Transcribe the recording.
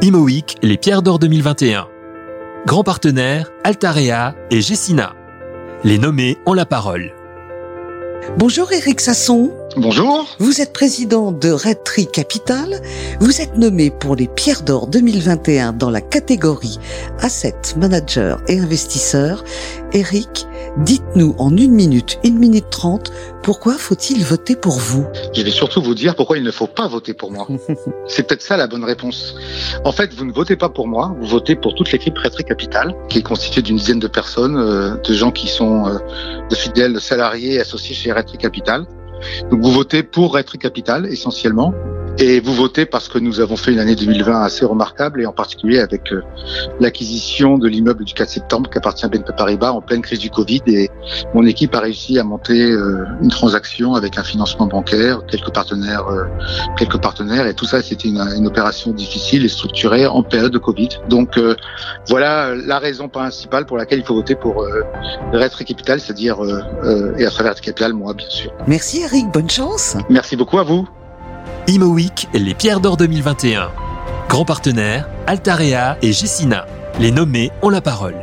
Imoweek, les pierres d'or 2021. Grand partenaire, Altarea et Gessina. Les nommés ont la parole. Bonjour Eric Sasson. Bonjour. Vous êtes président de Red Tree Capital. Vous êtes nommé pour les Pierres d'Or 2021 dans la catégorie Asset Manager et Investisseur. Eric, dites-nous en une minute, une minute trente, pourquoi faut-il voter pour vous? Je vais surtout vous dire pourquoi il ne faut pas voter pour moi. C'est peut-être ça la bonne réponse. En fait, vous ne votez pas pour moi, vous votez pour toute l'équipe Red Tree Capital, qui est constituée d'une dizaine de personnes, euh, de gens qui sont euh, de fidèles salariés associés chez Red Tree Capital. Donc vous votez pour Tree Capital essentiellement. Et vous votez parce que nous avons fait une année 2020 assez remarquable et en particulier avec euh, l'acquisition de l'immeuble du 4 septembre qui appartient à BNP Paribas en pleine crise du Covid et mon équipe a réussi à monter euh, une transaction avec un financement bancaire, quelques partenaires, euh, quelques partenaires et tout ça c'était une, une, opération difficile et structurée en période de Covid. Donc voilà la raison principale pour laquelle il faut voter pour euh, Capital, c'est-à-dire et à travers Capital moi bien sûr. Merci Eric, bonne chance. Merci beaucoup à vous. Imo Week, les pierres d'or 2021. Grand partenaire, Altarea et Gessina. Les nommés ont la parole.